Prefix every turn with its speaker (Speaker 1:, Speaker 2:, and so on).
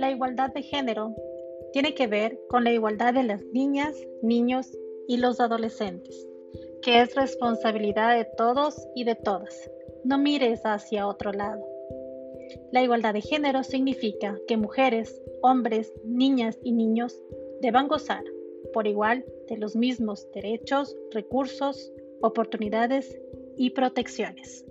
Speaker 1: La igualdad de género tiene que ver con la igualdad de las niñas, niños y los adolescentes, que es responsabilidad de todos y de todas. No mires hacia otro lado. La igualdad de género significa que mujeres, hombres, niñas y niños deban gozar por igual de los mismos derechos, recursos, oportunidades y protecciones.